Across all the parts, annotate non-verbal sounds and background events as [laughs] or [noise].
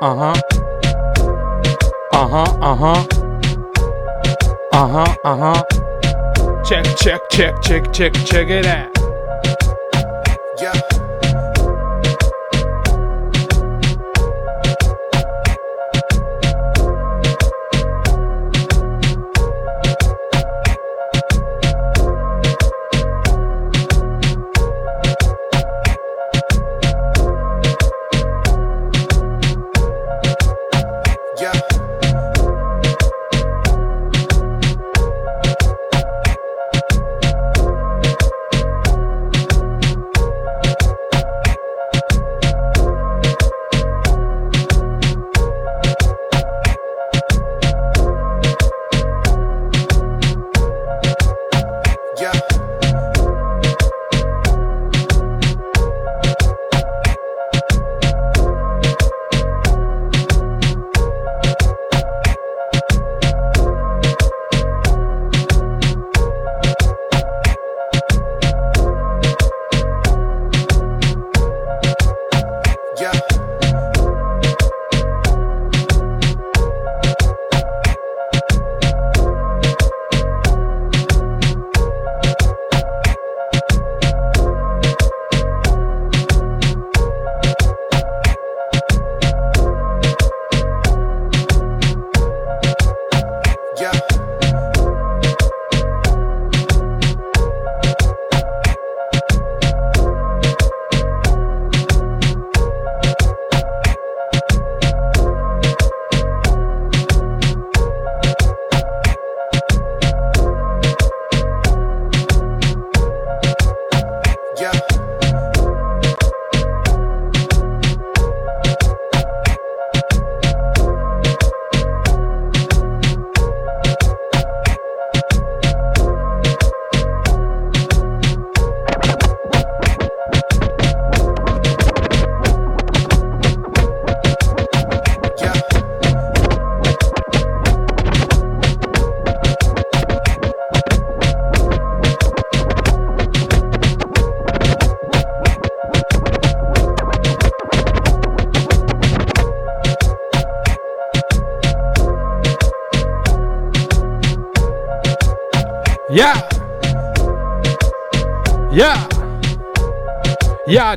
uh huh. Uh huh, uh huh. Uh huh, uh huh. Check, check, check, check, check, check it out.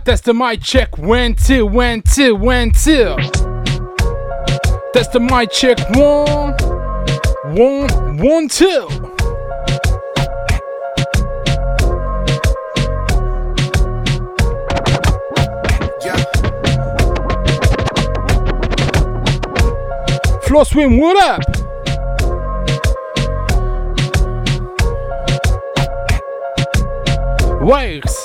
Test the mic check when till, when till, when till. Test the mic check one, one, one till. Floor swim, what up? Waves.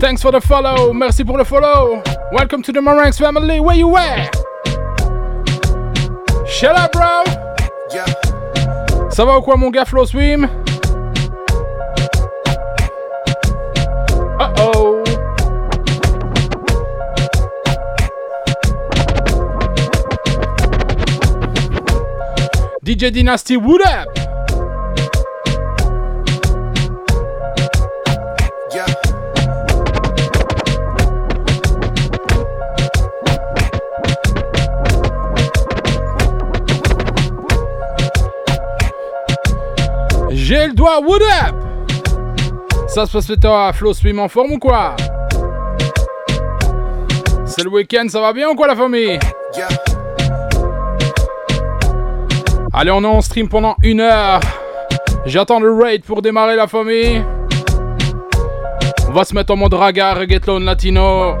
Thanks for the follow. Merci pour le follow. Welcome to the Maranx family. Where you at? Shut up, bro. Yeah. Ça va ou quoi, mon gars Flow Swim? Uh oh. DJ Dynasty, what up? J'ai le doigt, what up? Ça se passe le à Flow Swim en forme ou quoi? C'est le week-end, ça va bien ou quoi la famille? Allez, on est en stream pendant une heure. J'attends le raid pour démarrer la famille. On va se mettre en mode raga, reggaeton latino.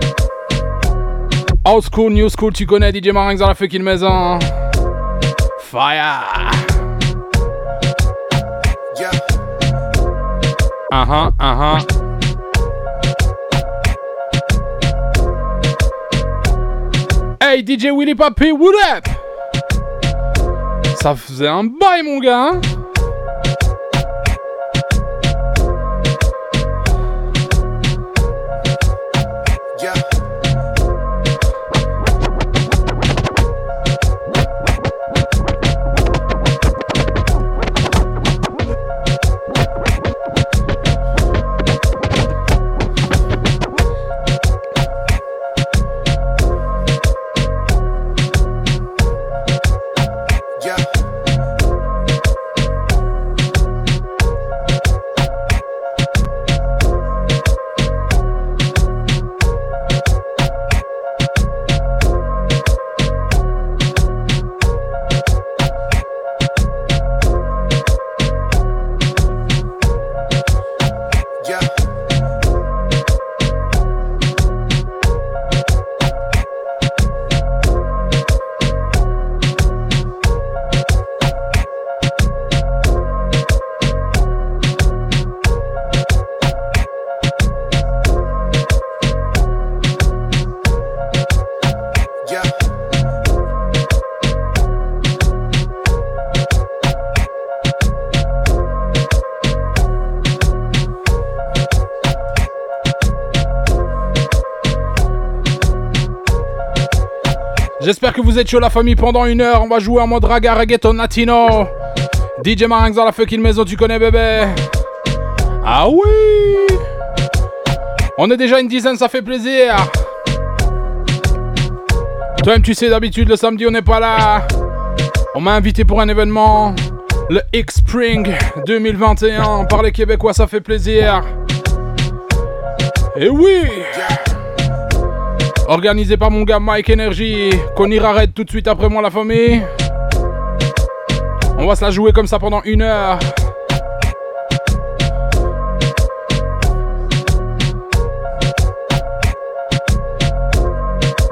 Old school, new school, tu connais DJ Marinx dans la fucking maison. Fire Huh, uh huh. Hey DJ Willy Papi, what up? Ça faisait un bail mon gars, hein? Vous êtes chaud la famille pendant une heure. On va jouer en mode raga reggaeton latino. DJ Marinx dans la fucking maison, tu connais bébé. Ah oui On est déjà une dizaine, ça fait plaisir. Toi-même, tu sais, d'habitude, le samedi, on n'est pas là. On m'a invité pour un événement, le X-Spring 2021. Par les Québécois, ça fait plaisir. Et oui Organisé par mon gars Mike Energy, qu'on ira raid tout de suite après moi, la famille. On va se la jouer comme ça pendant une heure.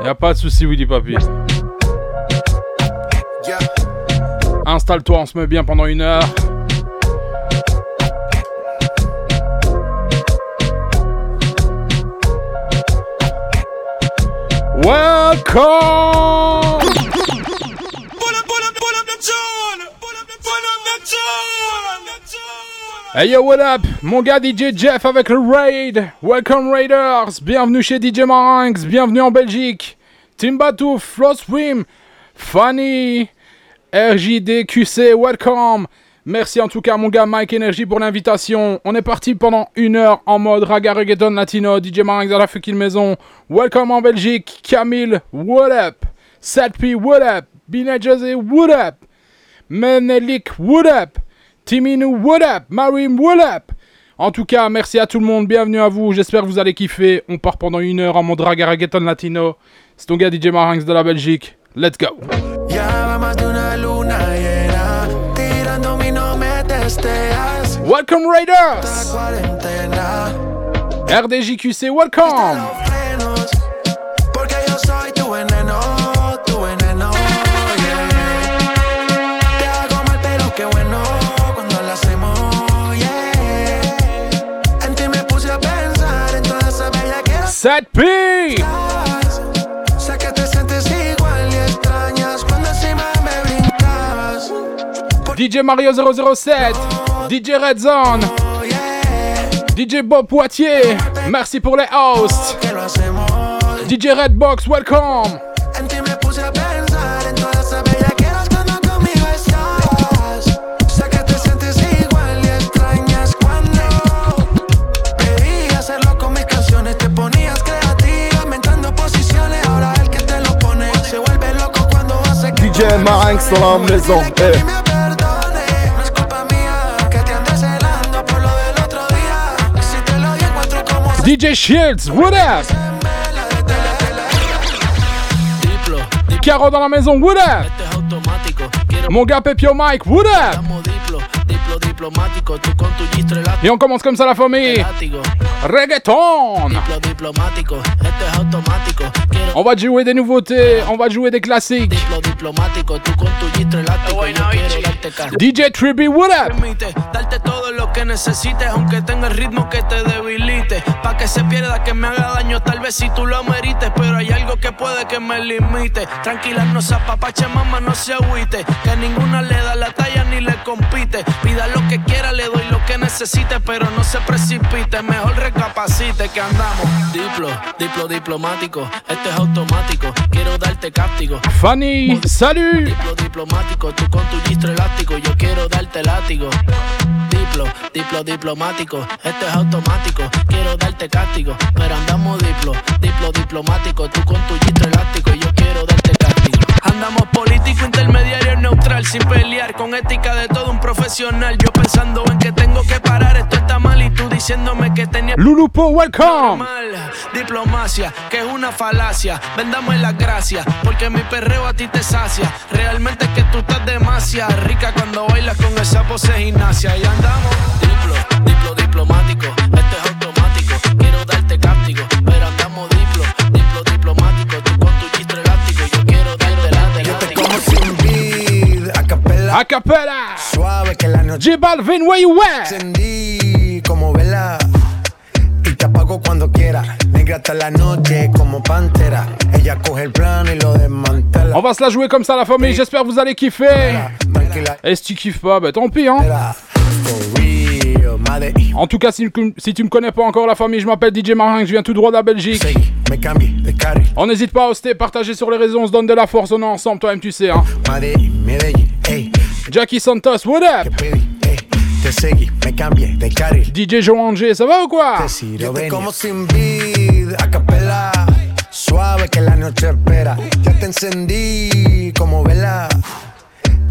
Y'a pas de souci, Willy Papi. Installe-toi, on se met bien pendant une heure. Welcome! Hey yo, what up? Mon gars DJ Jeff avec le Raid. Welcome Raiders. Bienvenue chez DJ Marinx. Bienvenue en Belgique. Timbatu, Flow Swim, Funny, RJDQC, welcome. Merci en tout cas mon gars Mike Energy pour l'invitation. On est parti pendant une heure en mode raga reggaeton latino. DJ Marinx à la fucking maison. Welcome en Belgique. Camille, what up? Satpi, what up? Bina Jose, what up? Menelik, what up? Timinu, what up? Marim, what up? En tout cas, merci à tout le monde, bienvenue à vous, j'espère que vous allez kiffer. On part pendant une heure en mode raga reggaeton latino. C'est ton gars DJ Marinx de la Belgique. Let's go. Welcome Raiders! RDJQC, welcome! Porque yo DJ Mario 007, DJ Red Zone. DJ Bob Poitier, merci pour les hosts. DJ Redbox, welcome! En ti me puse a pensar DJ Shields, what up? Caro dans la maison, what Mon gars Pepio Mike, what Et on commence comme ça la famille. Reggaeton! Diplo diplomático. Este es automático. Quiero On va jouer des nouveautés, on va jouer des classiques. DJ Trippy, what up? Permite darte todo lo que necesites, aunque tenga el ritmo que te debilite. Pa' que se pierda, que me haga daño, tal vez si tú lo amerites. Pero hay algo que puede que me limite. Tranquila, no se apapache, mamá, no se agüite. Que ninguna le da la talla ni le compite. Pida lo que quiera, le doy lo que necesite, pero no se precipite. Mejor recapacite que andamos. Diplo, diplo diplomático. Este es automático. Quiero darte cáptico. Fanny, salut! Diplo diplomático, tú con tu gistro elástico, yo quiero darte látigo. Diplo, diplo diplomático, esto es automático, quiero darte castigo. Pero andamos diplo, diplo diplomático, tú con tu gistro elástico, yo quiero darte castigo. Andamos político, intermediario, neutral, sin pelear, con ética de todo un profesional. Yo pensando en que tengo que parar, esto está mal y tú diciéndome que tenía Lulupo, welcome! Diplomacia, que es una falacia. Vendamos las gracias, porque mi perreo a ti te sacia. Realmente es que tú estás demasiado rica cuando bailas con esa pose gimnasia. Y andamos diplo, diplo diplomático. Este es a capela, Acapella! suave que la noche J Balvin, where you at? encendí como vela y te apago cuando quiera. Negra hasta la noche como pantera. Ella coge el plano y lo desmantela. On va se la jouer comme ça la famille, j'espère que vous allez kiffer! Et si tu kiffes pas, bah tant pis hein! En tout cas, si, si tu me connais pas encore la famille, je m'appelle DJ Marin, je viens tout droit de la Belgique. On n'hésite pas à hoster, partager sur les réseaux, on se donne de la force, on est ensemble, toi-même tu sais. Hein. Jackie Santos, what up? Te seguí, me cambié de carril. DJ Joange, ¿ça va ou quoi? Yo te como sin vid, a capela. Suave que la noche espera. Ya te encendí como vela.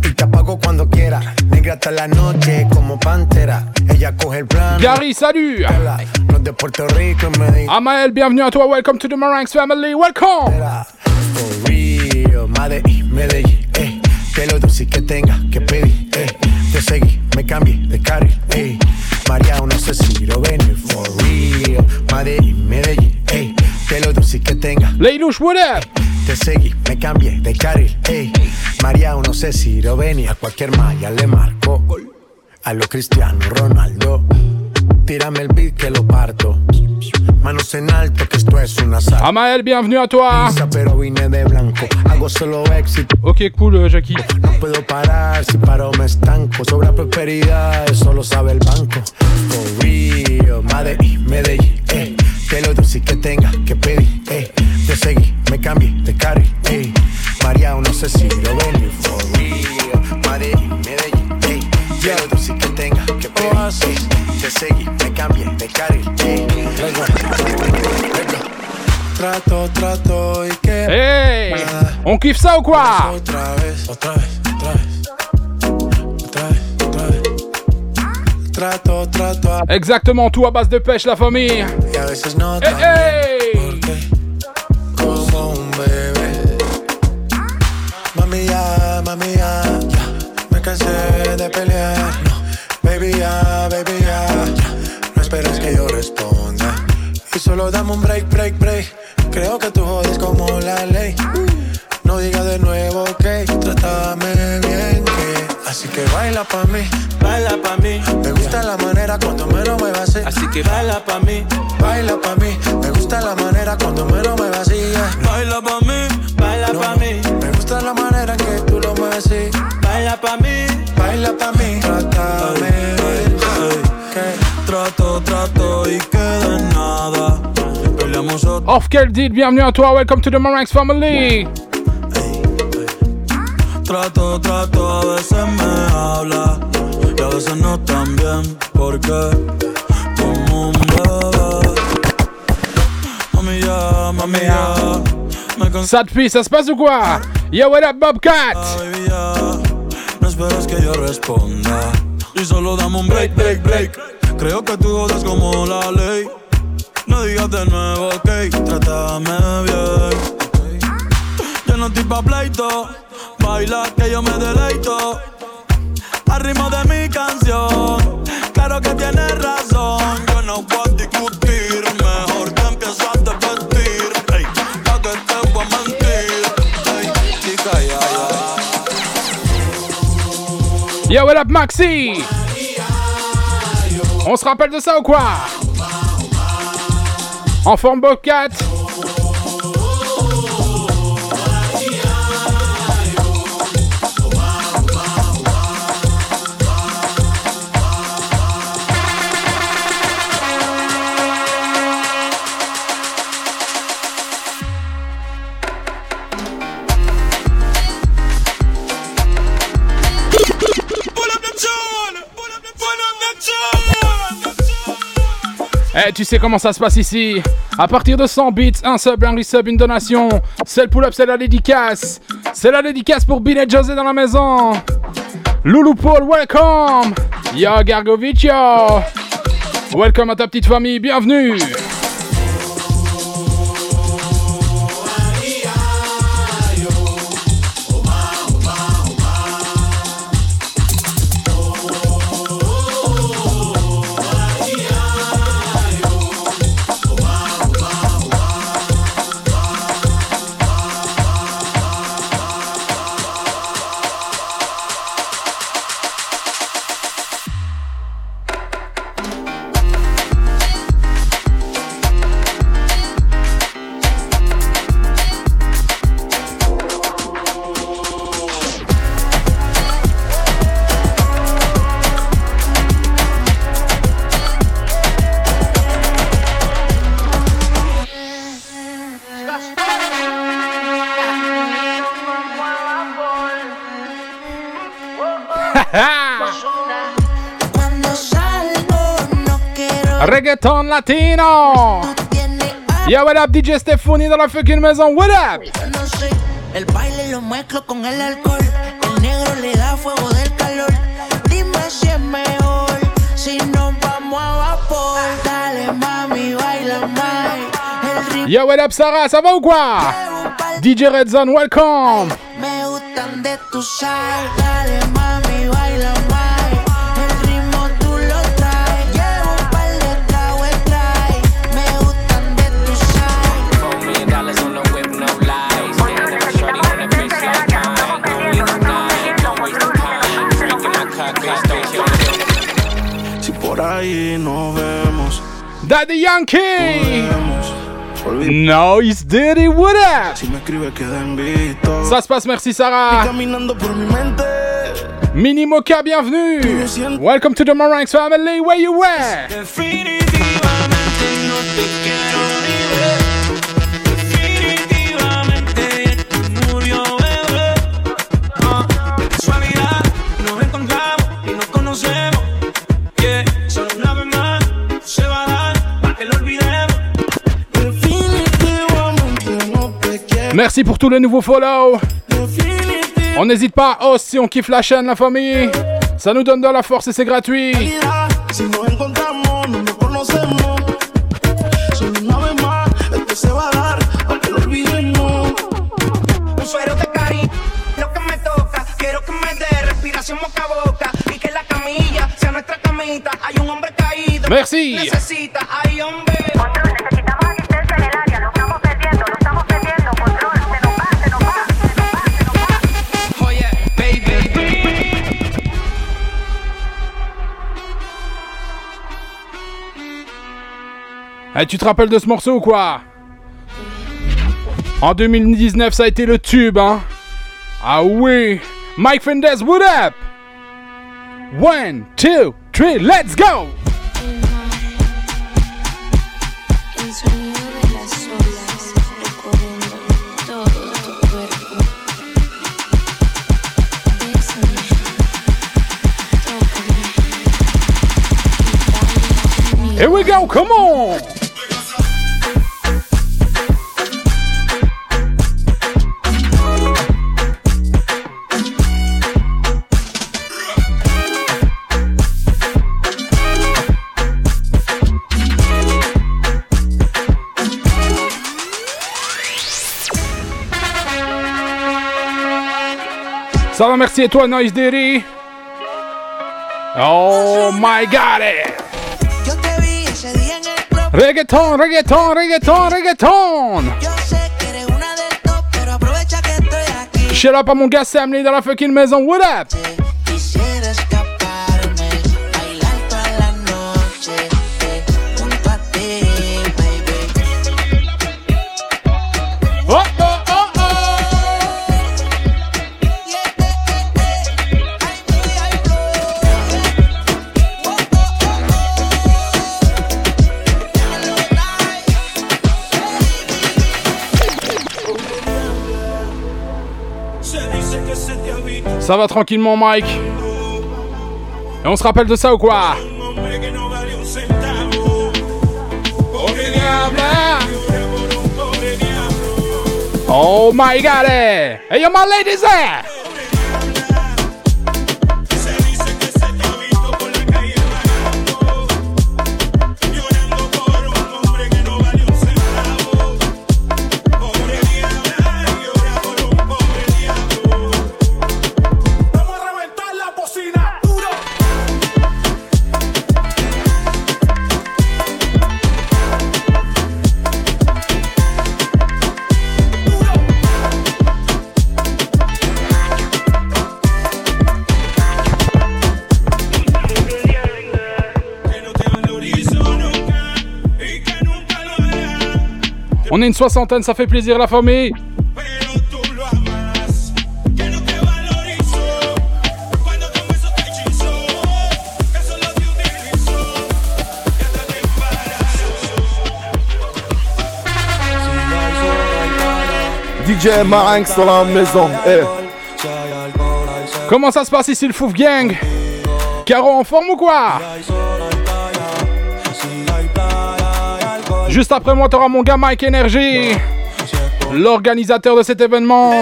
Y te apago cuando quiera. Negra hasta la noche como pantera. Ella coge el plan. Gary, salut! No de Puerto Rico y me Amael, bienvenue à toi. Welcome to the Marangs family. Welcome! For real, Medellín, Medellín, eh. Que lo dulce que tenga que pedir, eh. Te seguí, me cambié de carril, eh. María, no sé si lo venir, for real. Medellín, Medellín, eh. Que lo dulce que tenga. Leilush, what up? Te seguí, me cambié de carril, eh. María, no sé si lo venir. A cualquier malla le marco. A lo Cristiano Ronaldo. Tírame el beat que lo parto. Manos en alto, que esto es una sala. Amael, bienvenue à toi! Pero vine de blanco. Hago solo éxito. Ok, cool, euh, Jackie. No puedo parar, si paro me estanco. Sobra prosperidad, eso lo sabe el banco. For real, Medellín, Medellín, eh. Que lo dulce que tenga que pedir, eh. Te seguí, me cambié de carril, eh. María, no sé si lo ven, for real. Medellín, Medellín, eh. Que lo dulce que tenga eh. Te seguí, me cambié de carril. Trato, trato y que. Hey! On kiffe ça ou quoi? Otra vez, otra vez, otra vez. Otra vez, otra vez. Trato, trato a... Exactement, tout à base de pêche, la famille. y a veces no Hey, tan hey! porque como un bebé. Mami ya, mami ya, ya. me cansé de pelear. Baby ya, baby ya, ya. no esperes que yo responda. Y solo dame un break, break, break. Creo que tú jodes como la ley. No digas de nuevo que trátame bien que Así que baila pa' mí, baila pa' mí Me gusta la manera cuando me lo muevas así Así que baila pa' mí, baila pa' mí Me gusta la manera cuando me lo muevas así yeah. Baila pa' mí, baila No, pa' mí, Me gusta la manera en que tú lo así baila pa' mí. Baila pa' mí, Off Deal, bienvenue à toi. Welcome to the Marangs family. Trato, trato, a veces me habla y a veces no tan bien, porque como un bebé. Mami ya, mami ya, me cansé, Ça se passe ou quoi? Yo, what up, Bobcat? baby ya. No esperes que yo responda y solo dame un break, break, break. Creo que tú jodas como la ley. No digas de nuevo, ok, trátame bien. Yo no estoy pa' pleito, baila que yo me deleito. Al ritmo de mi canción, claro que tienes razón. Yo no voy a discutir, mejor que empieces a vestir. Ey, pa' que te voy a mentir. Ey, chica, ya, ya. Yo, what up, Maxi? On se rappelle de ça ou quoi? En forme Bobcat? Eh, tu sais comment ça se passe ici À partir de 100 bits, un sub, un resub, une donation. C'est le pull-up, c'est la dédicace. C'est la dédicace pour Bill et José dans la maison. Loulou Paul, welcome Yo, Gargoviccio Welcome à ta petite famille, bienvenue Reggaeton latino. Yo, what up, DJ Stephanie dans la fucking maison. What up? El baile lo mezclo con el alcohol. El negro le da fuego del calor. Dime si es mejor. Si nos vamos a vapor. Dale, mami, baila más. Yo, what up, Sarah? Ça va ou quoi? DJ Red Zone, welcome. Me gustan de tu sal. Dale, mami, por ahí nos vemos, Daddy Yankee. vemos. No, it's Diddy, what up? Si me escribe visto. Ça se passe, merci Sarah. Caminando por mi mente. Mini Mocha, bienvenue. Welcome to the Marangs family, where you were? Merci pour tous les nouveaux follow. On n'hésite pas, oh, si on kiffe la chaîne, la famille. Ça nous donne de la force et c'est gratuit. Encontramos, no Eh, tu te rappelles de ce morceau ou quoi? En 2019, ça a été le tube, hein? Ah oui! Mike Fendez, what up? One, two, three, let's go. Here we go, come on Ça va, merci et toi, Noise Diddy Oh my god club. Reggaeton, reggaeton, reggaeton, reggaeton. Shut up à mon gars Sam Lee dans la fucking maison, what up? Ça va tranquillement Mike Et on se rappelle de ça ou quoi? Oh my god eh. Hey yo my ladies there On est une soixantaine, ça fait plaisir la famille. DJ Marinx dans la maison. Eh. Alcohol, hay Comment ça se passe ici le Fouf Gang? Caro en forme ou quoi? Juste après moi, t'auras mon gars Mike Energy, l'organisateur de cet événement.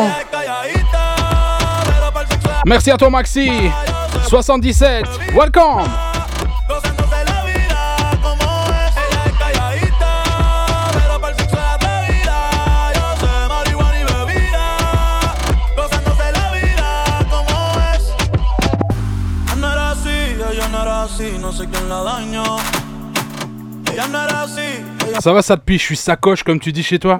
Merci à toi Maxi. 77, welcome. Sé quién la dañó. Ella no era así. Ça va ça depuis, je suis sacoche comme tu dis chez toi.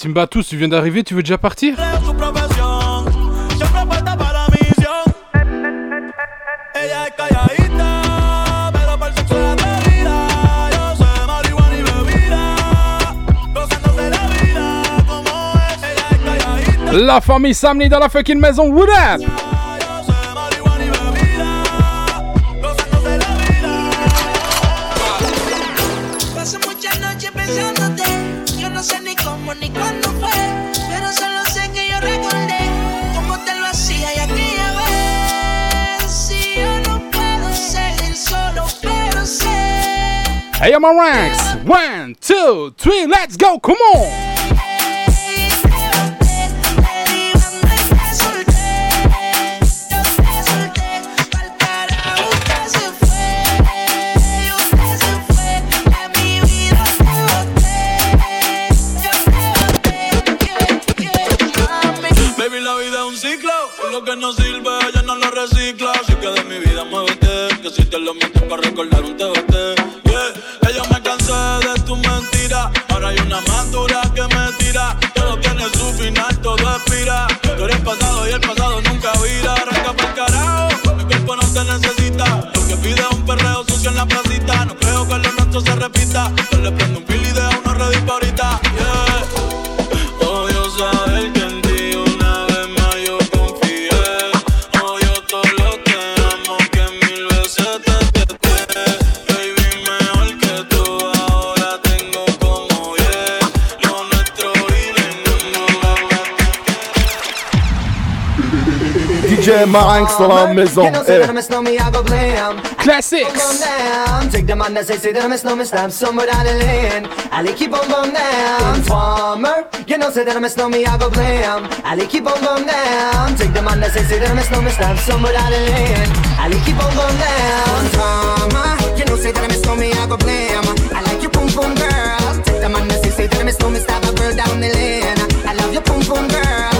Timbatus, tu viens d'arriver, tu veux déjà partir. La famille Samni dans la fucking maison, what up Hey, I'm on ranks. One, two, three, let's go, come on que no sirve, ella no lo recicla. Así que de mi vida muévete. Que si te lo mientes para recordar un TBT. Ahora hay una más que me tira. Todo tiene su final, todo expira. Tú eres pasado y el pasado nunca vira. Arranca pa'l carajo. Mi cuerpo no te necesita. Lo que pide es un perreo sucio en la placita. No creo que lo nuestro se repita. Yo le prendo un know me, I go blam. Classics Take the man that say, say that I miss know me, stab somewhere down the lane. Ali keep on bum down. Informer. You know, say that I miss know me, I go blam. Ali keep on bum down. Take the man that say, say that I miss know me, stab somewhere down the lane. Ali keep on bum down. Informer. You know, say that I miss know me, I go blam. I like your pum pum girl. Take the man that say, say that I miss know me, stab a girl down the lane. I love your pum pum girl.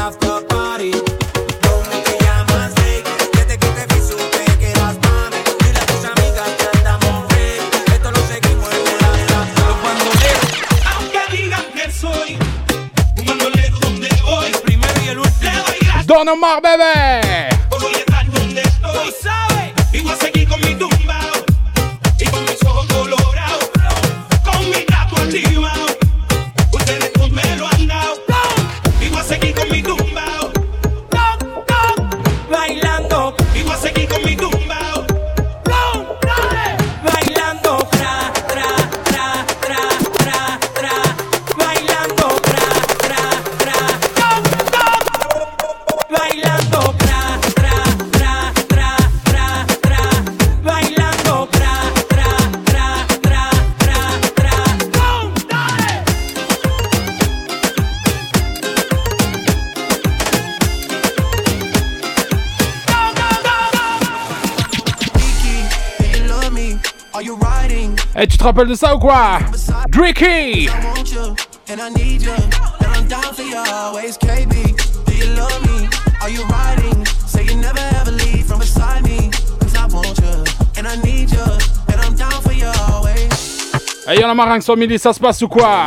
en a marre, bébé! rappelle de ça ou quoi? Dricky e. Ayant la maringue hein, sur Milly, ça se passe ou quoi?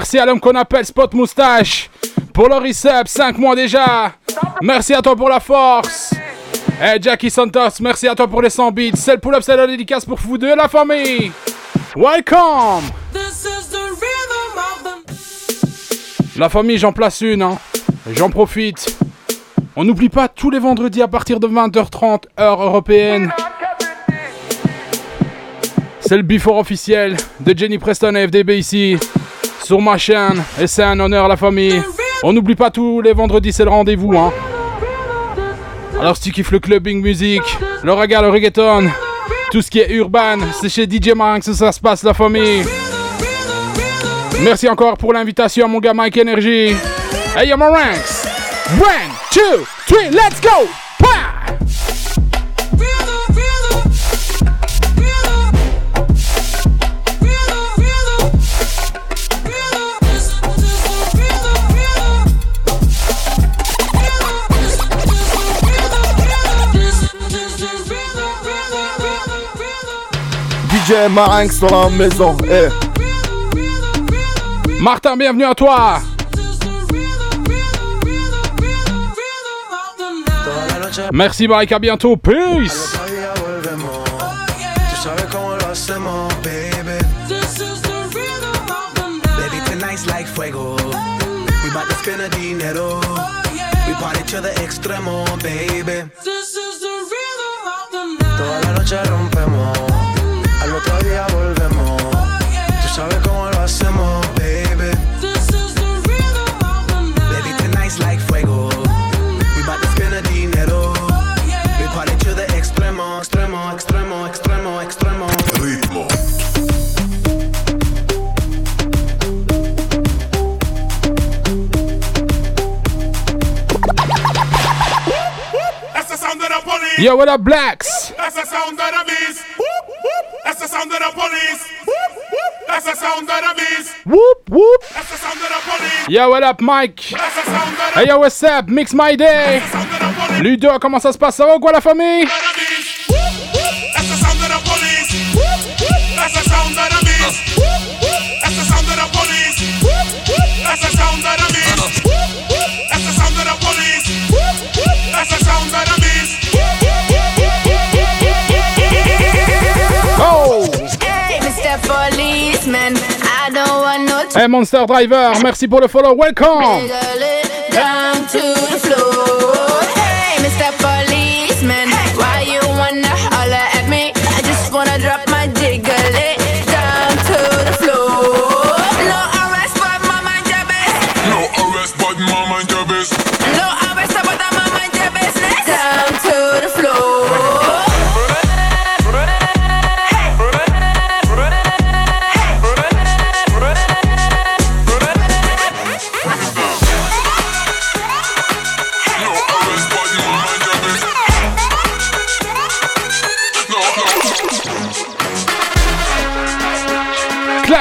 Merci à l'homme qu'on appelle Spot Moustache pour le resub, 5 mois déjà. Merci à toi pour la force. Hey, Jackie Santos, merci à toi pour les 100 bits. C'est le pull-up, c'est la dédicace pour vous deux, la famille. Welcome. La famille, j'en place une, hein. J'en profite. On n'oublie pas tous les vendredis à partir de 20h30, heure européenne. C'est le before officiel de Jenny Preston et FDB ici sur ma chaîne et c'est un honneur à la famille. On n'oublie pas tous les vendredis, c'est le rendez-vous. Hein. Alors si tu kiffes le clubbing musique, le reggae, le reggaeton, tout ce qui est urbain, c'est chez DJ Marinx ça se passe la famille. Merci encore pour l'invitation mon gars Mike Energy. Hey yo Marinx, one, two, three, let's go! DJ Marinx dans la maison. Eh. Martin, bienvenue à toi. Merci Mike, à bientôt. Peace. We party to the extremo, baby. Yo, what up, blacks? That's the sound of the beast. That's the sound of the police. That's the sound of the beast. Whoop, whoop. That's the sound of the police. Yo, what up, Mike? That's the sound of Hey, yo, what's up? Mix my day. Ludo, comment ça se passe? Ça va ou quoi, la famille? Hey, Monster Driver, merci pour le follow. Welcome.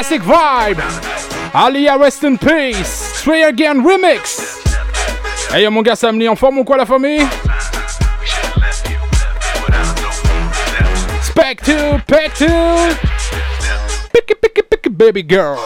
Classic vibe. Alia, rest in peace. Three again remix. Hey, yo, mon gars Samly, en forme ou quoi, la famille? Spec 2, Pec 2. Picky, picky, picky, baby girl.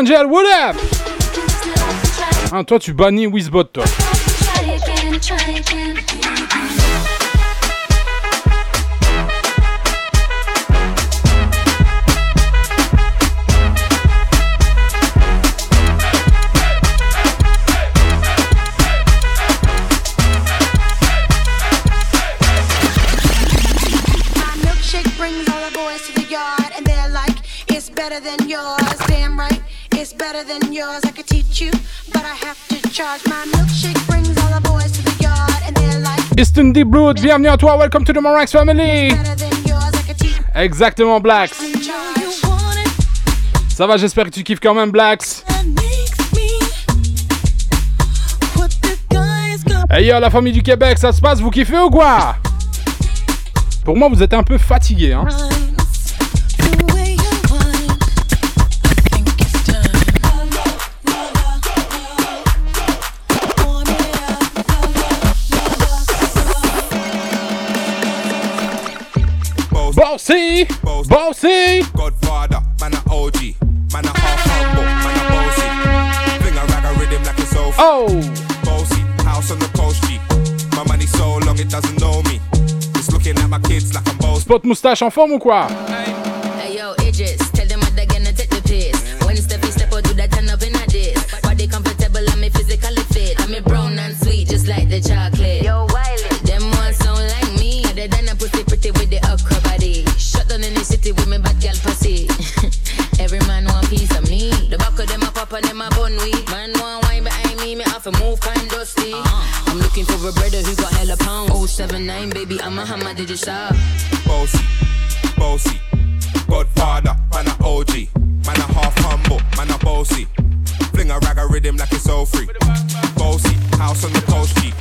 Angel, what up? Ah, toi, tu bannis Wizbot, toi. Easton Deep Blood, bienvenue à toi, welcome to the Morax family. Exactement, Blacks. Ça va, j'espère que tu kiffes quand même, Blacks. Hey yo, la famille du Québec, ça se passe, vous kiffez ou quoi? Pour moi, vous êtes un peu fatigué, hein Bossy, bossy. Godfather, man a OG, man a half humble, man a bossy. Fling a rag a rhythm like it's so Oh, bossy. House on the coast G. My money so long it doesn't know me. It's looking at my kids like I'm bossy. Spot moustache en forme ou quoi? Hey a brother who got hella pound. 079, baby, I'm a hammer, did you shop? Bossy, bossy. Godfather, man a OG. Man a half humble, man a bossy. Fling a rag a rhythm like it's all free. Bossy, house on the coast G.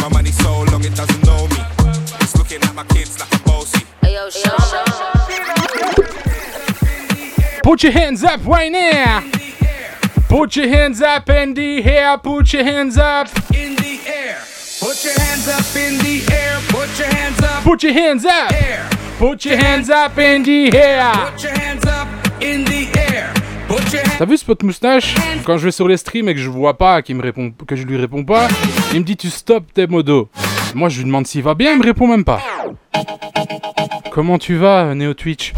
My money so long it doesn't know me. It's looking at my kids like I'm bossy. Hey yo, show, Put your hands up right now. Put your hands up in the air. Put your hands up. In the air. Put your hands up in the air. Put your hands up. Put your hands up. Put your hands up in the air. Put your hands up in the air. Put your hands T'as vu Spot moustache? Quand je vais sur les streams et que je vois pas, qu'il me répond, que je lui réponds pas, il me dit tu stop tes modos. Moi je lui demande s'il va bien, il me répond même pas. Comment tu vas, Neo Twitch?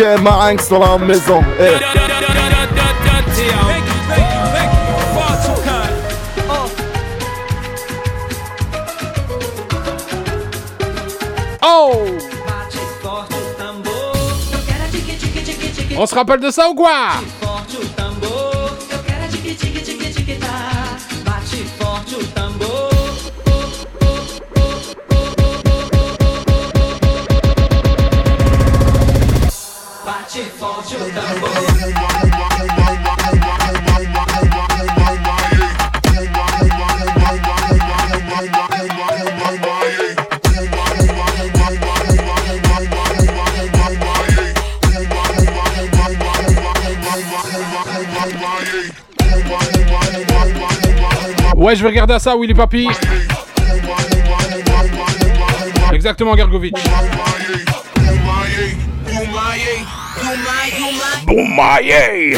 DJ, Marinx dans la maison. Eh. Oh On se rappelle de ça ou quoi? Ouais, je vais regarder à ça, Willy Papi. Exactement, Gergovic. Boumaye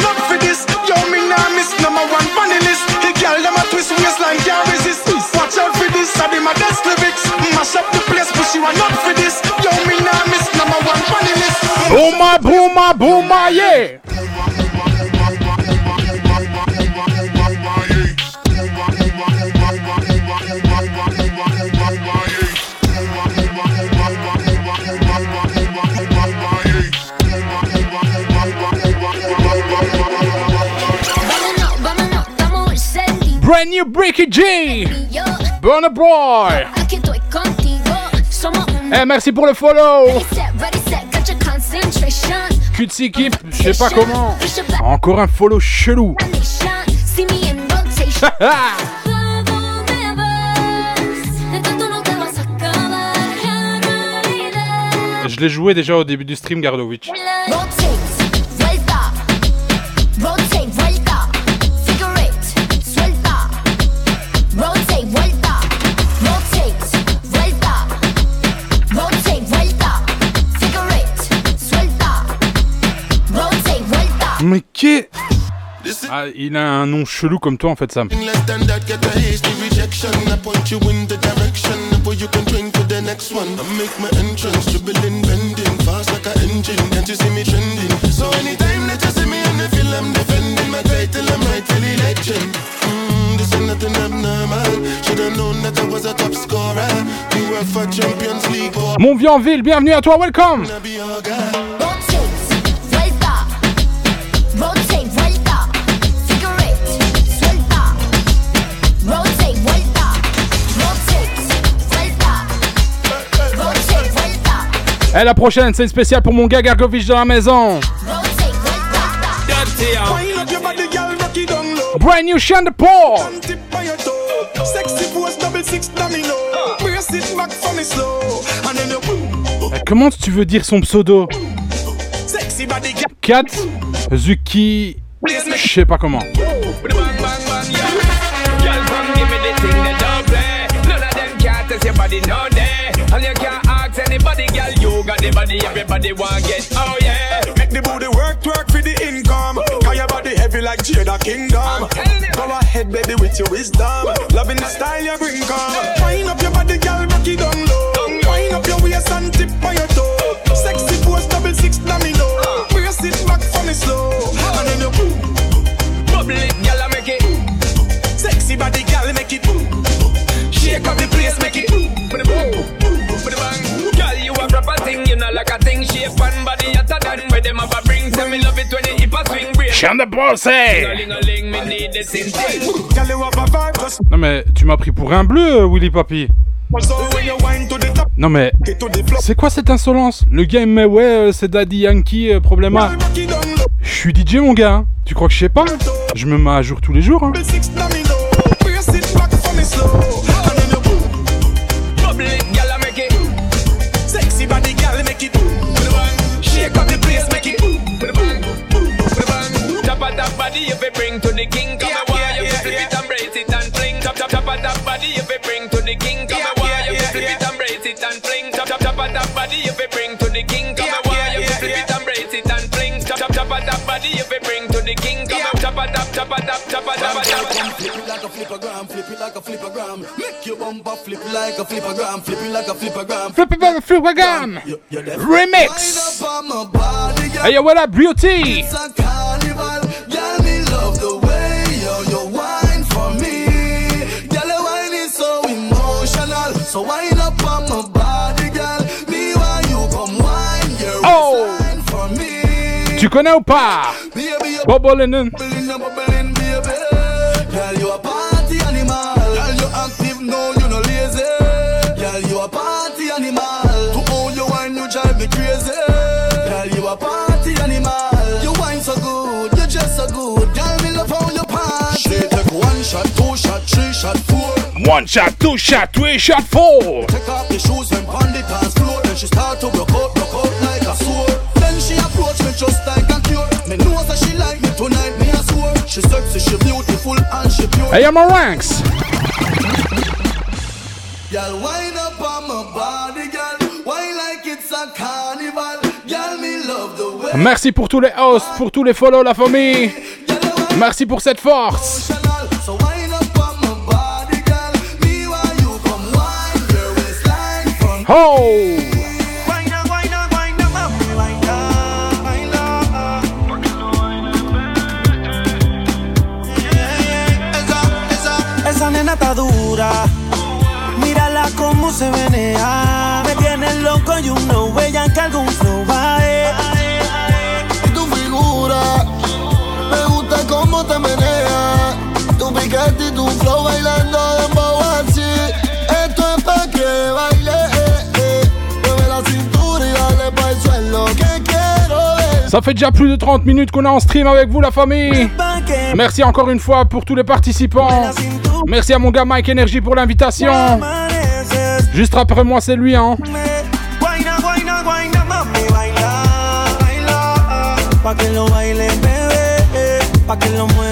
not for this. Yo, me miss number one funny list. Twist. Watch out for this. I did my best lyrics. Mash up the place, but you are not for this. Yo, me miss number one funny list. Bouma, bouma, bouma, yeah Brand new Breaky G. Burner Boy. Un Eh, merci pour le follow. Cutesy Keep, je sais pas comment. Encore un follow chelou. [laughs] Je l'ai joué déjà au début du stream, Gardovic. Mais qu'est. Ah, il a un nom chelou comme toi en fait, Sam. Less than that, get a hasty rejection. I vuelta. Eh, la prochaine, c'est une spéciale pour mon gars Gargovic dans la maison. Brand new Sean Paul. Eh, Comment tu veux dire son pseudo? Kat Zuki. Je sais pas comment. Test your body, no day. And you can't ask anybody, girl, you got the body, everybody want get. Oh yeah. Make the booty work, twerk for the income. Cause your body heavy like Jada Kingdom. Go ahead, baby, with your wisdom. Loving the style you bring, come. Wind up your body, girl, rock it down low. Wind up your waist and tip on your toe. Sexy pose, double six domino. Brace uh. Just Non mais tu m'as pris pour un bleu, Willy Papi. Non mais c'est quoi cette insolence? Le gars il me met ouais euh, c'est Daddy Yankee euh, problema. Je suis DJ mon gars. hein. Tu crois que je sais pas? Je me mets à jour tous les jours. hein. Body if it bring to the king. Come yeah, yeah, you flip it and brace it and fling. Top, top, top of that body if it bring to the king. Come yeah, you flip it and brace it and fling. Top, top, top of that body if it bring to the king. Come yeah, you flip it and brace it and fling. Top, top, top of that body if it bring to the king. Come top of that, top of that, top of that, top of that. Flip it like a flip it like a flippergram. Make your bumper flip like a flip it like a flippergram. Flip it like a flippergram. Remix. Hey yo, what up, beauty? It's a carnival, girl. Me love the way you you wine for me. Girl, your wine is so emotional, so up on my body, girl. Me you come wine your Oh. for me. Tu connais ou pas Bobo Lennon. bubbling, you baby. Girl, you a shot, two shot, three shot, four. One shot, two shot, three shot, four. Take off the shoes and pound the dance floor. Then she start to broke out, broke out like a sword. Then she approach me just like a cure. Me know that she like me tonight, me a swear. She sexy, she beautiful and she pure. Hey yo, my ranks. Girl, wind up on my body, girl. Wine like it's a carnival? Girl, me love the way. Merci pour tous les hosts, pour tous les follow, la famille. Merci pour cette force. Up. Esa, nena está dura. Mírala cómo se menea. Ça fait déjà plus de 30 minutes qu'on est en stream avec vous, la famille. Merci encore une fois pour tous les participants. Merci à mon gars Mike Energy pour l'invitation. Juste après moi, c'est lui, hein. Guayna, guayna, guayna, mami, baila, baila. Pa' que lo baile, bebé. Pa' que lo mueva,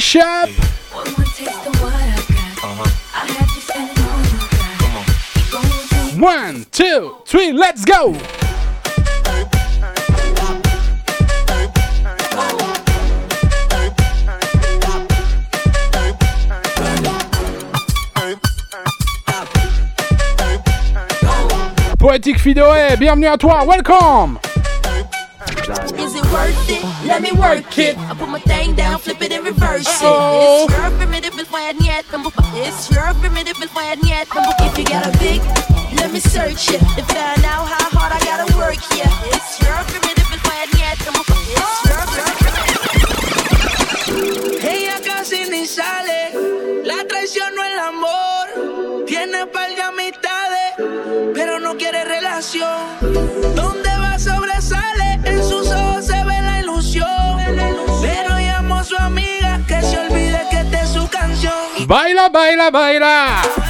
Shop! One, two, three, let's go! Poétique Fidoé, bienvenue à toi, welcome! Worth it? Let me work it. I put my thing down, flip it and reverse Uh-oh. it. It's your primitive is why I need. It's your primitive is why I need. If you got a big, let me search it to find out how hard I gotta work. Yeah, it's your primitive is why I need. It's your Ella casi ni sale, la traición no el amor. Tiene par de amistades, pero no quiere relación. Donde Baila, baila, baila!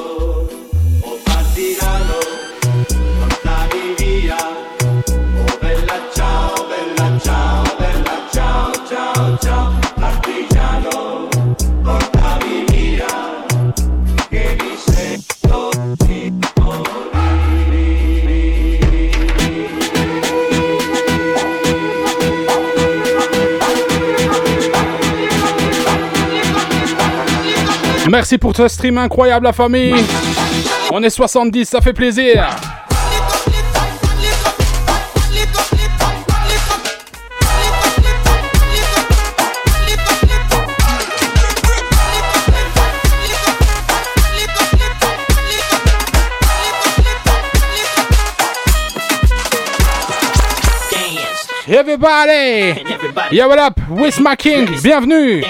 Merci pour ce stream incroyable, la famille. On est 70, ça fait plaisir. Everybody! Yeah, what up? With my king, bienvenue!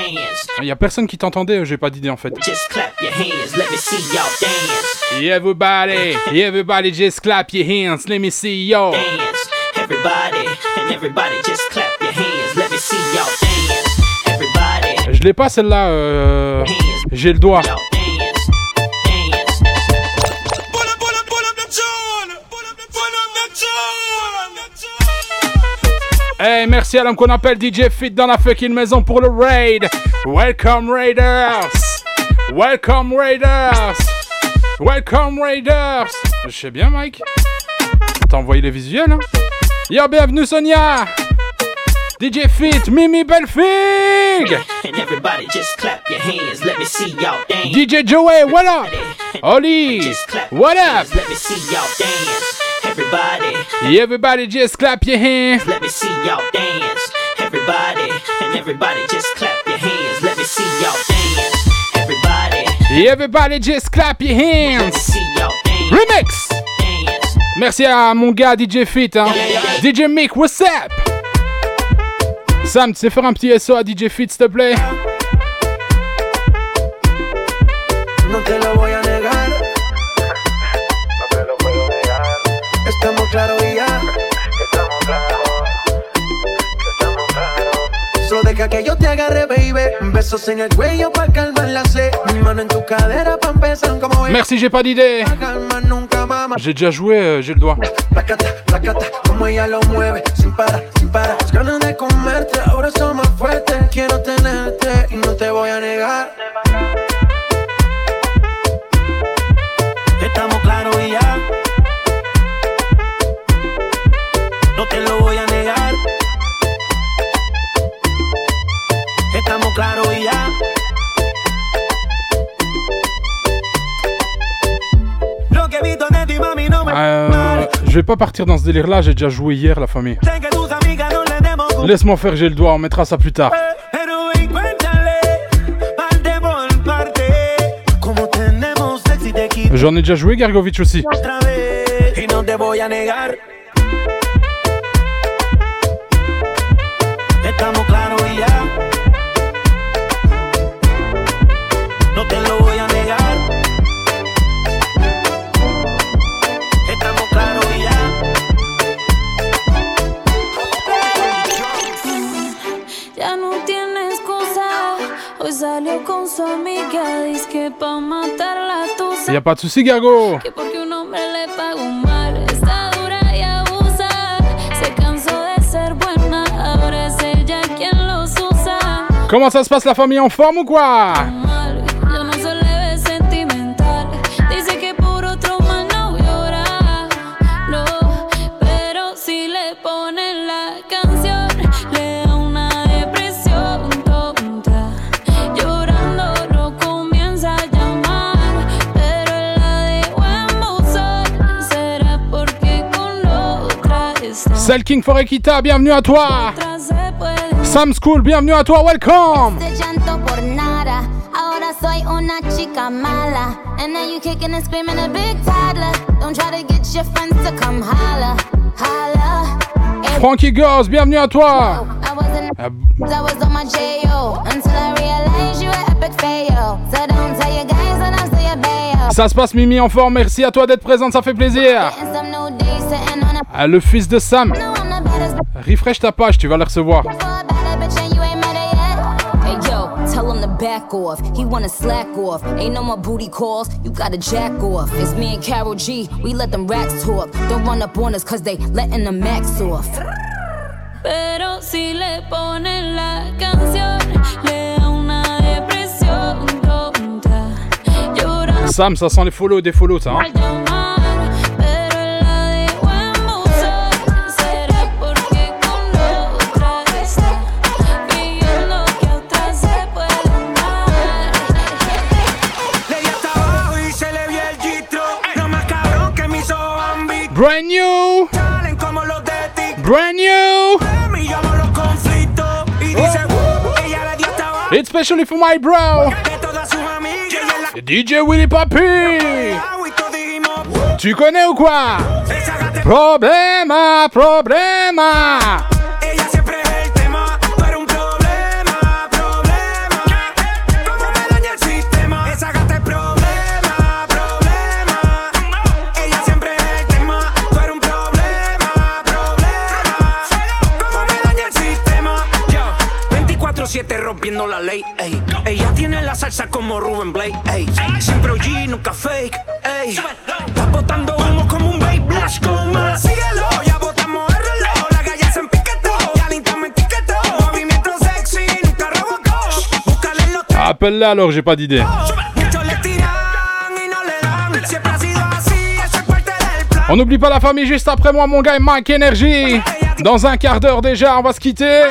Il y a personne qui t'entendait, j'ai pas d'idée en fait. Just clap your hands, let me see y'all dance. Everybody, everybody just clap your hands, let me see yo. Dance, everybody, and everybody just clap your hands, let me see y'all dance. Everybody, Je l'ai pas celle-là, euh... j'ai le doigt. Hey, merci à l'homme qu'on appelle DJ Fit dans la fucking maison pour le raid. Welcome Raiders. Welcome Raiders. Welcome Raiders. Je sais bien, Mike. T'as envoyé les visuels, hein? Yo, bienvenue Sonia. DJ Fit, Mimi Belfig. and everybody just clap your hands, let me see y'all dance. DJ Joey, what up? Oli, what up? Let me see y'all dance. Everybody, Everybody just clap your hands. let me see y'all dance. Everybody, and everybody just clap Everybody, just clap your hands. Remix. Merci à mon gars DJ Fit, hein. DJ Mick, what's up? Sam, tu sais faire un petit SO à DJ Fit, s'il te plaît? Deja que yo te agarre, baby. Besos en el cuello pa' calmar la sed. Mi mano en tu cadera pa' empezar como. Merci, j'ai pas d'idée. J'ai déjà joué, euh, j'ai le doigt. Placata, placata, como ella lo mueve, sin parar, sin parar. Las ganas de comerte, ahora son más fuertes. Quiero tenerte y no te voy a negar. Euh, je vais pas partir dans ce délire là, j'ai déjà joué hier la famille. Laisse-moi faire, j'ai le doigt, on mettra ça plus tard. J'en ai déjà joué, Gergovitch aussi. Hoy salió con su amiga. Dice que pa' matar la tusa. Y a pas de souci, Gergo. Que porque un hombre le pagó mal. Está dura y abusa. Se cansó de ser buena. Ahora es ella quien los usa. Comment ça se passe la famille en forme ou quoi? Está. Cell King for Equita, bienvenue à toi. Sam School, bienvenue à toi, welcome. Te llanto por nada. Ahora soy una chica mala. And now you kicking and screaming a big toddler. Don't try to get your friends to come holla. Holla. Frankie Girls, bienvenue à toi. I wasn't Ah, I was on my J.O. Until I realized you were epic fail. So don't tell your guys that I'm still your bayo. Ça se passe Mimi en forme, merci à toi d'être présente, ça fait plaisir. Ah, le fils de Sam. Refresh ta page, tu vas le recevoir. tell him to back off. He wanna slack off. Ain't no more booty calls. You gotta jack off. It's me and Carol G. We let them racks talk. Don't run up on us cause they letting the max off. Pero si le ponen la canción, le da una depresión tonta. Sam, ça sent les follow des follow, ça. hein. Ella le dio hasta abajo. It's especially for my bro. DJ Willy Papi. Tu connais ou quoi? Problema, problema. Como Ruben Blake, ey. Siempre OG, nunca fake, ey. Está botando humo como un babe, Blash con más. Síguelo, ya botamos el reloj. La galla se empiquetó, ya linda me etiquetó. Movimiento sexy, nunca robocó. Búscale en los Appelle-la alors, j'ai pas d'idée. On n'oublie pas la famille juste après moi, mon gars, Mike Energy. Dans un quart d'heure déjà, on va se quitter.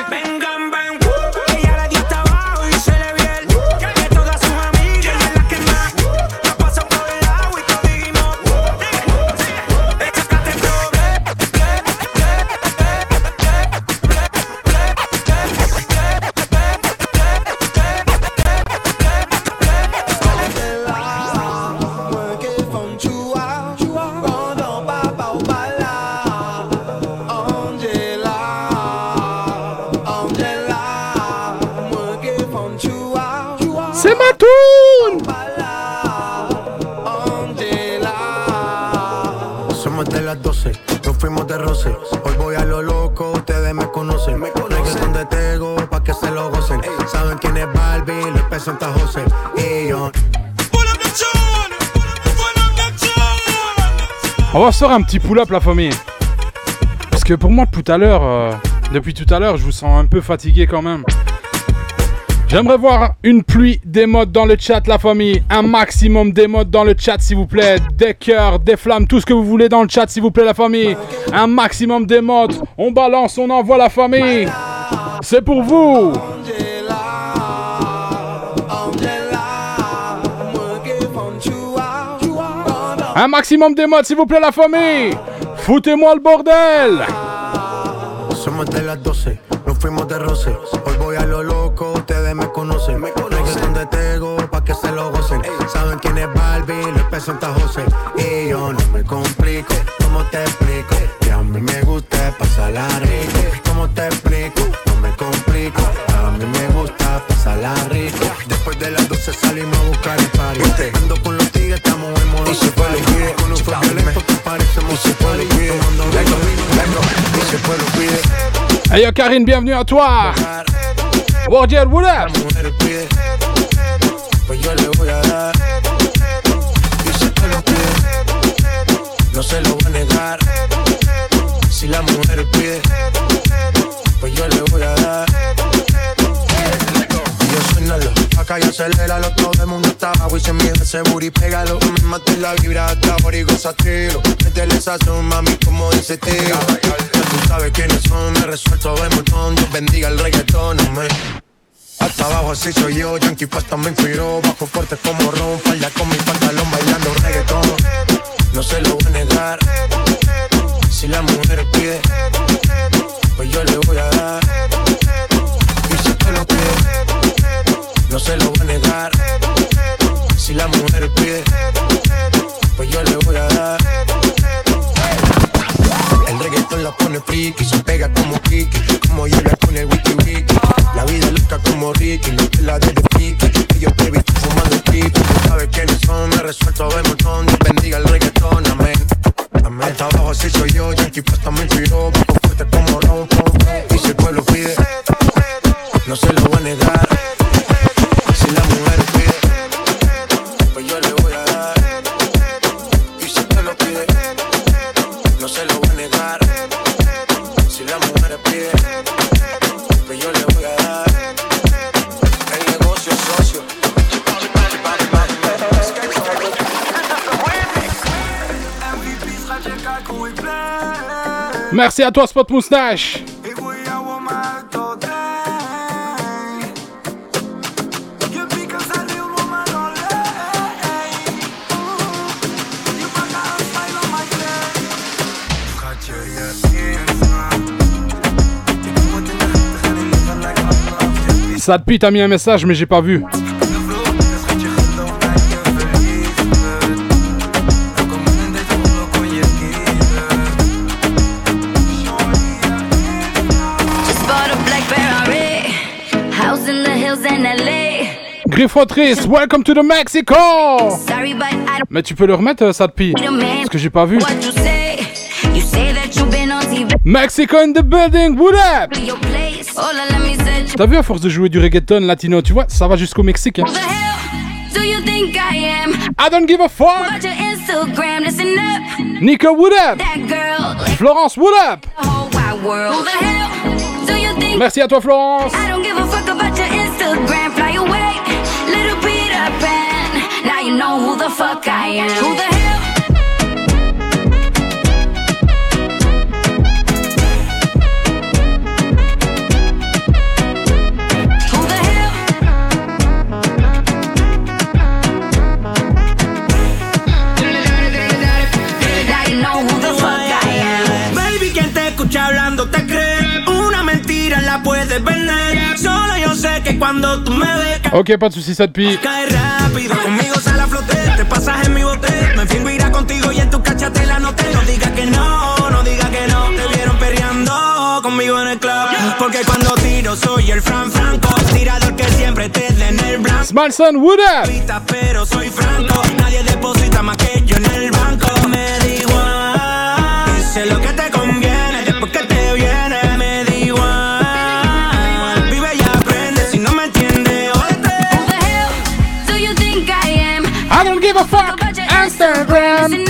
On faire un petit pull-up, la famille. Parce que pour moi, tout à l'heure, euh, depuis tout à l'heure, je vous sens un peu fatigué quand même. J'aimerais voir une pluie d'émotes dans le chat, la famille. Un maximum d'émotes dans le chat, s'il vous plaît. Des cœurs, des flammes, tout ce que vous voulez dans le chat, s'il vous plaît, la famille. Un maximum d'émotes. On balance, on envoie la famille. C'est pour vous. Un maximum d'émotes, s'il vous plaît, la famille. Foutez-moi le bordel. Somos de las 12, nos fuimos de roce. Hoy voy a lo loco, ustedes me conocen. Reggaeton de Tego, pa' que se lo gocen. Saben quién es Barbie, le presenta José. Y yo no me complico, ¿cómo te explico? Que a mí me gusta pasarla rico. ¿Cómo te explico? No me complico. A mí me gusta pasarla rico. Después de las 12 salimos a buscar el party. Ando con los tigres, estamos en modo safari. Con un flow violento que parecemos safari. Tomando vino, y se fue lo pide. Hey yo, Karine, bienvenue à toi. Wardiel, what up? Pues yo le voy a dar. Y si lo pide, no se lo voy a negar. Si la mujer pide, pues yo le voy a dar. Y yo suénalo, acá y aceléralo. Todo el mundo está abajo y se mide ese booty, pégalo. Me maté la vibra hasta ahora y gozatelo. Métele esa mami, como dice tío. Ya tú sabes quiénes son, me resuelto de montón. Dios bendiga el reggaetón, amén. Hasta abajo así soy yo, Yankee Pasta me inspiró. Bajo fuerte como Ron, falda con mi pantalón bailando reggaetón. No se lo voy a negar. Si la mujer pide Pues yo le voy a dar. Y si te No se lo voy a negar. Si la mujer pide Pues yo le voy a dar El reggaetón la pone friki Se pega como Kiki Como llega con el wiki wiki. La vida loca como Ricky la de Kiki Yo te he visto fumando creepy Tú sabes quiénes son Me resuelto de montón. Dios bendiga el reggaetón Amén. Amén. Hasta así soy yo Yankee Pasta me inspiró Bajo fuerte como Ron Y si el pueblo pide No se lo voy a negar Merci à toi, Spot Moustache. Sadpi t'a mis un message, mais j'ai pas vu. Welcome to the Mexico! Sorry, but I don't Mais tu peux le remettre, euh, Sadpi? Parce que j'ai pas vu. Mexico in the building, what up? T'as vu à force de jouer du reggaeton latino, tu vois, ça va jusqu'au Mexique. hein. Do you think I am? I don't give a fuck! About your Instagram, listen up. Nico, what up? That girl, like Florence, what up? the whole wide world. Who the hell do you think? Merci à toi, Florence. I don't give a fuck about your know who the fuck I am. Who the hell? Hablando te cree. Una mentira la puedes vender. Solo yo sé que cuando tú me ves Ok, pas de soucis, Sadpi. cae rápido. Conmigo sale a flote, te pasas en mi bote. Me fingo irá contigo y en tu cacha la noté. No digas que no, no digas que no. Te vieron perreando conmigo en el club. Porque cuando tiro soy el Fran Franco. Tirador que siempre te den el blanco. Smalson, what up? Pero soy franco. Nadie deposita más que yo en el banco. Me da igual. Dice lo que te Instagram.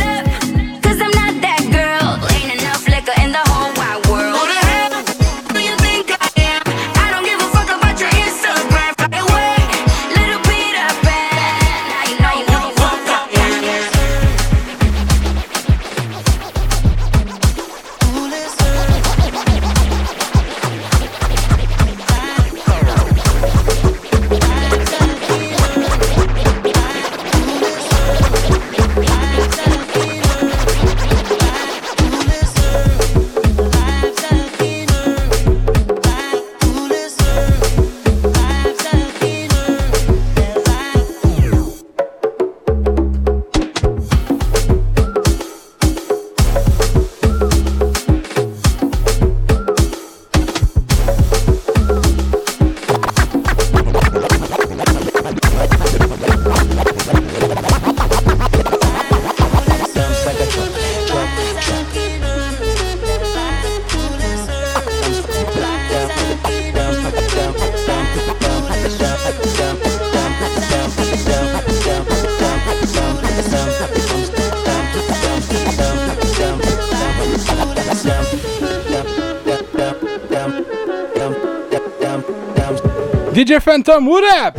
Phantom, what up?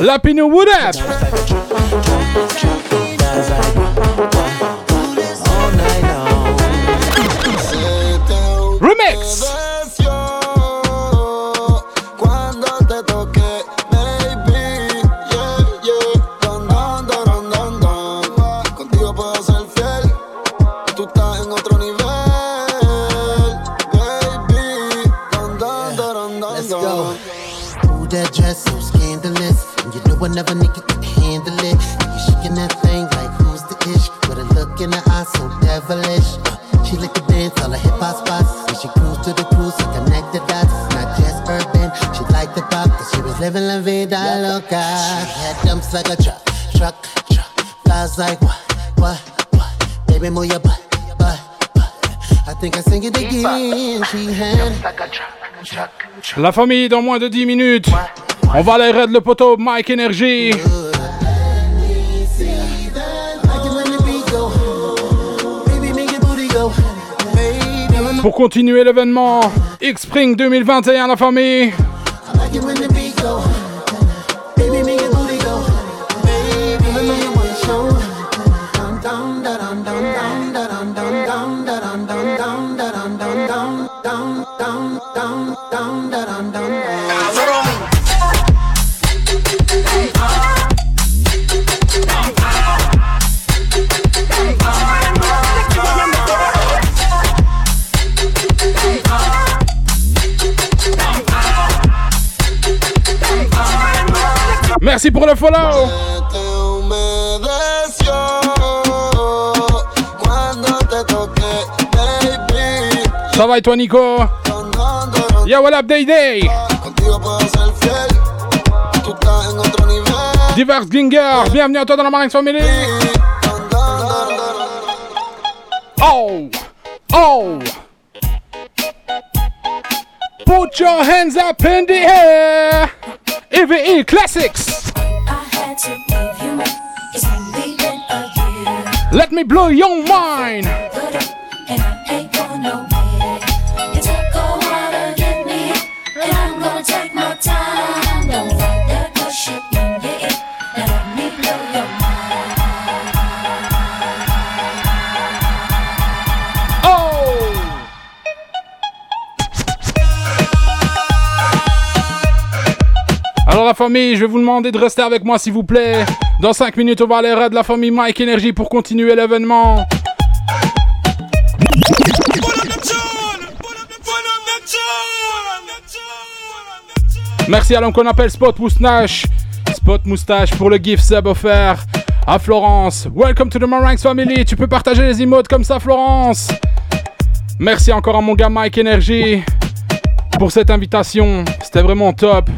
Lapino, what up? La famille dans moins de 10 minutes. On va aller raid le poteau Mike Energy. Pour continuer l'événement X-Spring 2021 la famille. Le follow. Ça va et toi Nico? Yo what up Day Day? Divers Ginger, bienvenue à toi dans la Marine Family. Oh Oh Put your hands up in the air EVE Classics Let me blow your mind la famille, je vais vous demander de rester avec moi s'il vous plaît. Dans 5 minutes, on va aller de la famille Mike Energy pour continuer l'événement. Merci à l'homme qu'on appelle Spot Moustache. Spot Moustache pour le gift sub offert à Florence. Welcome to the Maranx family. Tu peux partager les emotes comme ça, Florence. Merci encore à mon gars Mike Energy pour cette invitation. C'était vraiment top.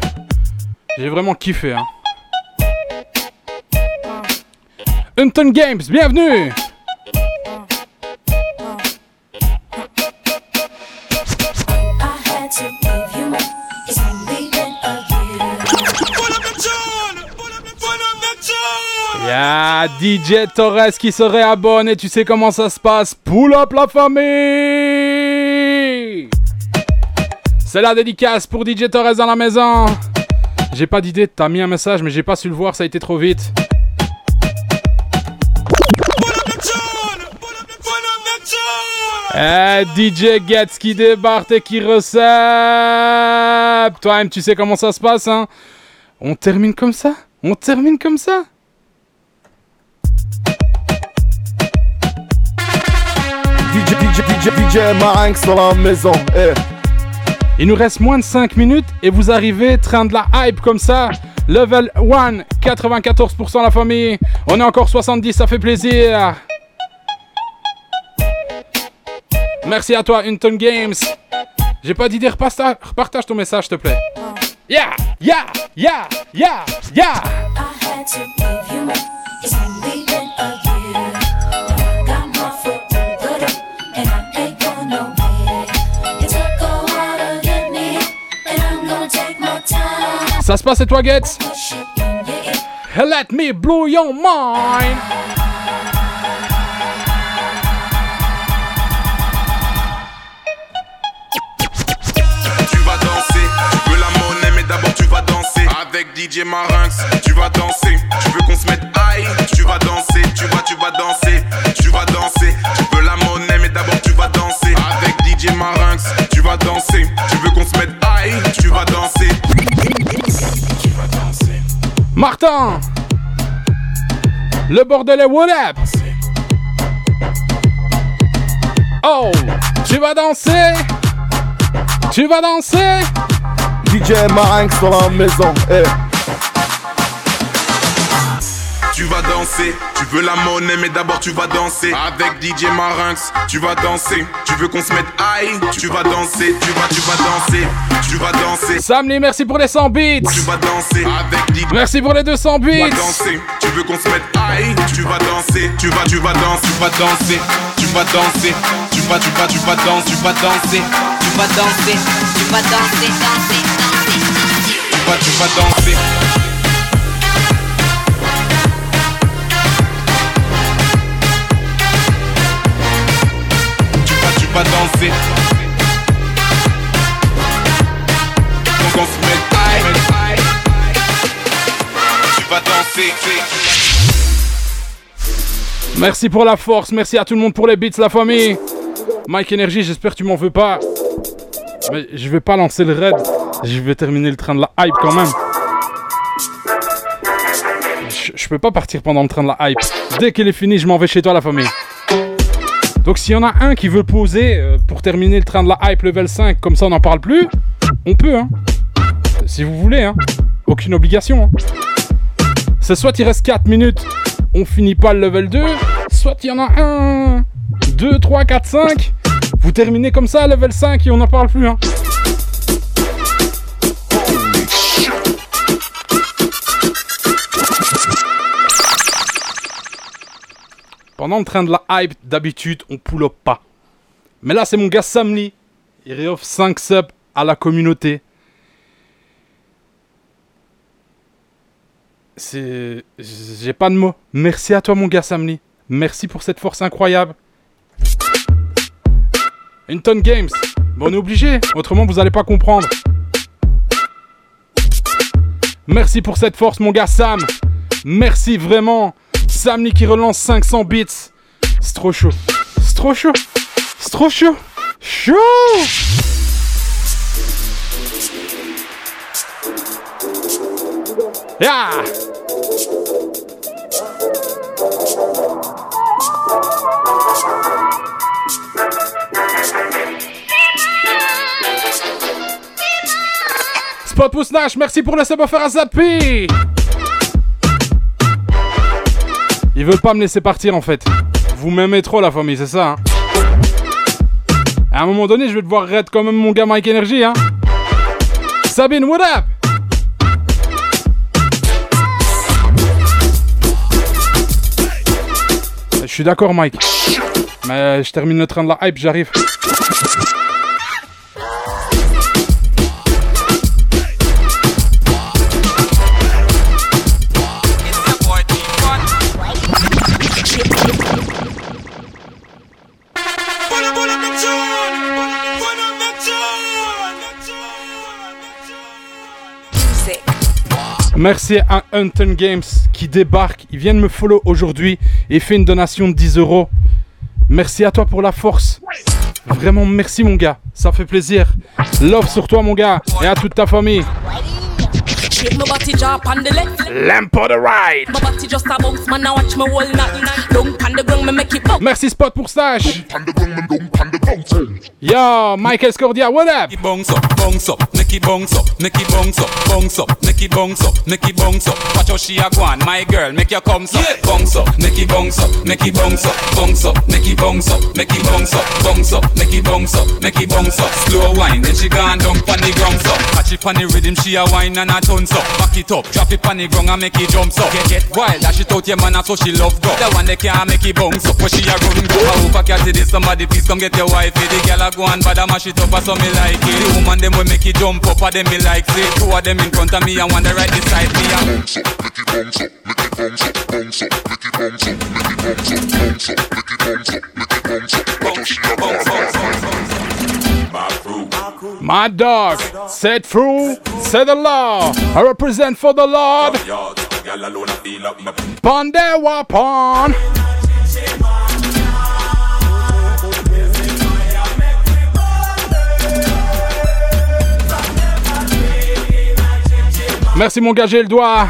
J'ai vraiment kiffé. Hein. Hunton Games, bienvenue Y'a DJ Torres qui se réabonne et tu sais comment ça se passe. Pull up la famille C'est la dédicace pour DJ Torres dans la maison. J'ai pas d'idée, t'as mis un message mais j'ai pas su le voir, ça a été trop vite. Eh, DJ Getz qui débarque et qui recèpe Toi-même, tu sais comment ça se passe, hein? On termine comme ça? On termine comme ça? DJ, DJ, DJ, DJ Marinx dans la maison. Eh. Il nous reste moins de 5 minutes et vous arrivez, train de la hype comme ça. Level 1, 94% la famille. On est encore 70, ça fait plaisir. Merci à toi, Unton Games. J'ai pas d'idée, repartage, repartage ton message, s'il te plaît. Yeah, yeah, yeah, yeah, yeah. Ça se passe et toi, Getz. Let me blow your mind. Tu vas danser, tu veux la monnaie, mais d'abord tu vas danser. Avec DJ Marinx, tu vas danser. Tu veux qu'on se mette high, tu vas danser. Tu vas, tu vas danser, tu vas danser. Tu veux la monnaie, mais d'abord tu vas danser. Avec DJ Marinx, tu vas danser. Tu veux qu'on se mette high, tu vas danser. Tu vas danser. Martin Le bordelais, what up Oh Tu vas danser Tu vas danser DJ Marinx dans la maison. Eh. Tu vas danser, tu veux la monnaie, mais d'abord tu vas danser. Avec DJ Marinx, tu vas danser. Tu veux qu'on se mette high, tu vas danser, tu vas, tu vas danser, tu vas danser. Samly, merci pour les 100 bits Tu vas danser avec DJ. Merci pour les 200 Tu vas bits danser, tu veux qu'on se mette high, tu vas danser, tu vas, tu vas danser, tu vas danser, tu vas danser, tu vas, tu vas, tu vas danser, tu vas danser, tu vas danser, tu vas danser, danser, danser, tu vas, tu vas danser. Donc on se met. Tu vas danser. Merci pour la force, merci à tout le monde pour les beats, la famille. Mike Energy, j'espère que tu m'en veux pas. Mais je vais pas lancer le raid. Je vais terminer le train de la hype quand même. Je, je peux pas partir pendant le train de la hype. Dès qu'elle est finie, je m'en vais chez toi, la famille. Donc s'il y en a un qui veut poser euh, pour terminer le train de la hype level 5, comme ça on n'en parle plus, on peut, hein. Si vous voulez, hein. Aucune obligation, hein. C'est soit il reste 4 minutes, on finit pas le level 2, soit il y en a un, 2, 3, 4, 5. Vous terminez comme ça, level 5, et on n'en parle plus, hein. Pendant le train de la hype, d'habitude, on pull pas. Mais là, c'est mon gars Samly. Il réoffre 5 subs à la communauté. C'est. J'ai pas de mots. Merci à toi, mon gars Samly. Merci pour cette force incroyable. Une tonne Games. Bon, on est obligé. Autrement, vous allez pas comprendre. Merci pour cette force, mon gars Sam. Merci vraiment. Samly qui relance 500 bits. C'est trop chaud. C'est trop chaud. C'est trop chaud. Chaud. Yeah. Spot Pousse-Nash, merci pour le sub offert à Zappy Ils veulent pas me laisser partir en fait. Vous m'aimez trop la famille, c'est ça hein À un moment donné, je vais devoir raid quand même mon gars Mike Energy hein Sabine, what up? Je suis d'accord Mike. Mais je termine le train de la hype, j'arrive. Merci à Hunton Games qui débarque. Il vient de me follow aujourd'hui et fait une donation de 10 euros. Merci à toi pour la force. Vraiment, merci mon gars. Ça fait plaisir. Love sur toi mon gars et à toute ta famille. Shake my body drop on the left. Lamp on the right. My body just a bounce, man. Now watch me whole night. Don't on the ground, me make it bounce. Merci Spot pour stash. Yo, Michael Scordia, what up? bounce up, bounce up, make it bounce up, make it bounce up, bounce up, make it bounce up, make it bounce up. Watch how she a go on, my girl, make your come up, bounce up, make it bounce up, make it bounce up, bounce up, make it bounce up, make it bounce up, bounce up, make it bounce up, make it bounce up. Slow wine, then she gone down pon the ground so. Catch it pon the rhythm, she a wine and a tons up. Back it up, drop it pon the ground and make it jump up. Get get wild, dash it out your man, and so she love go. The one that can't make it bounce up, but she a run go. I hope I catch this. Somebody please come get your wife. The girl a go and a mash it up, so me like it. The woman them will make it jump up, and them me like it. Two of them in front of me and one the right beside me. bounce up, make it bounce up, make it bounce up, bounce up, make it bounce up, make it bounce up, bounce up, make it bounce up, make it bounce up. Watch how she a bounce My dog, set through, set the law. I represent for the Lord. Pandewa Pon. Merci mon gars, j'ai le doigt.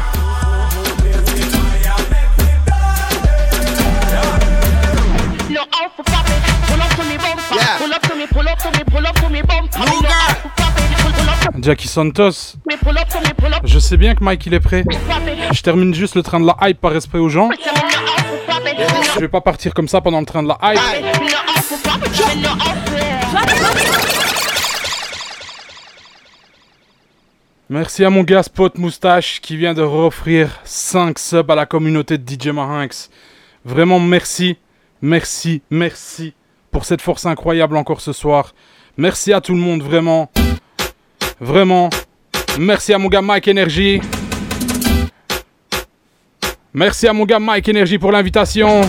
Jackie Santos. Je sais bien que Mike il est prêt. Je termine juste le train de la hype par respect aux gens. Je vais pas partir comme ça pendant le train de la hype. Merci à mon gars Spot Moustache qui vient de offrir 5 subs à la communauté de DJ Marinx. Vraiment merci, merci, merci pour cette force incroyable encore ce soir. Merci à tout le monde, vraiment. Vraiment. Merci à mon gars Mike Energy. Merci à mon gars Mike Energy pour l'invitation.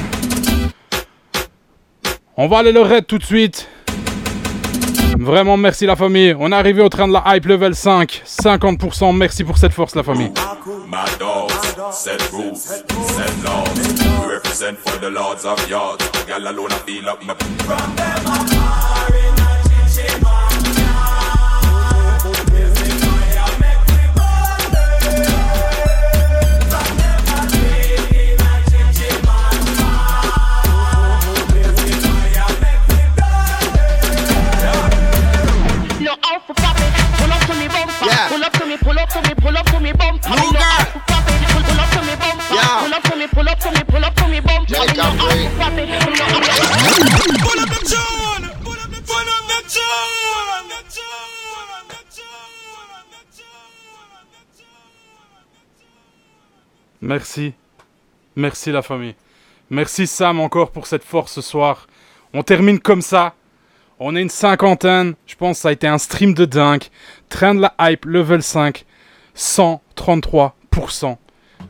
On va aller le raid tout de suite. Vraiment merci la famille. On est arrivé au train de la hype level 5. 50%. Merci pour cette force la famille. My dogs, set rules, set laws. We represent for the lords of yards. My. To me bump. Yeah. Pull up to me, pull up to me, pull up to me bump. I mean, no out for popping. Pull, pull up to me bump. Yeah. Pull up to me, pull up to me, pull up to me bump. I mean, no out for popping. Pull up Pull up the tune! Pull up the Pull up the tune! Merci. Merci la famille. Merci Sam encore pour cette force ce soir. On termine comme ça. On est une cinquantaine. Je pense que ça a été un stream de dingue. Train de la hype, level 5. 133%.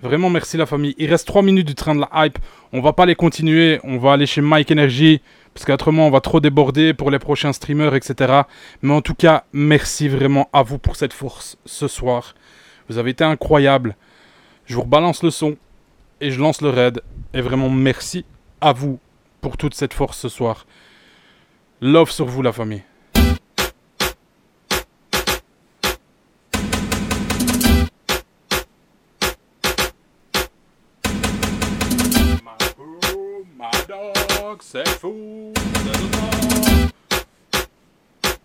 Vraiment merci la famille. Il reste 3 minutes du train de la hype. On va pas les continuer. On va aller chez Mike Energy. Parce qu'autrement on va trop déborder pour les prochains streamers, etc. Mais en tout cas, merci vraiment à vous pour cette force ce soir. Vous avez été incroyables. Je vous rebalance le son et je lance le raid. Et vraiment merci à vous pour toute cette force ce soir. Love sur vous la famille.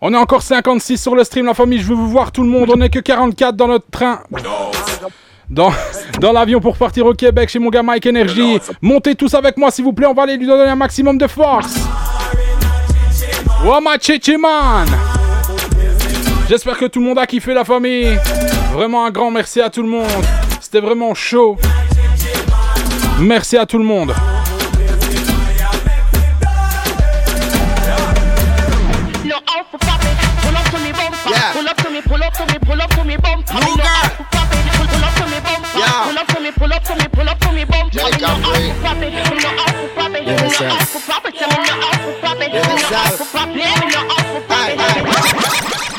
On est encore 56 sur le stream la famille, je veux vous voir tout le monde, on est que 44 dans notre train. Dans, l'avion pour partir au Québec chez mon gars Mike Energy. Montez tous avec moi s'il vous plaît, on va aller lui donner un maximum de force. Wama Chichi man J'espère que tout le monde a kiffé la famille. Vraiment un grand merci à tout le monde. C'était vraiment chaud. Merci à tout le monde. Yeah. Pull up to me, pull up to me, pull up to me bump. I mean, no out for popping. Pull, pull up to me bump. Yeah. Pull up to me, pull up to me, pull up to me bump. I mean, no out Jamaican for popping. No out for popping. Yeah, No sir. out for popping. I mean, no out for popping. Yeah, No sir. out for popping. No out for popping.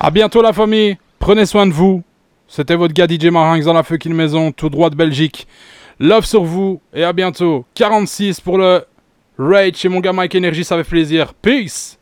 À bientôt la famille. Prenez soin de vous. C'était votre gars DJ Marinx dans la fucking maison, tout droit de Belgique. Love sur vous et à bientôt. 46 pour le Rage chez mon gars Mike Energy, ça fait plaisir. Peace!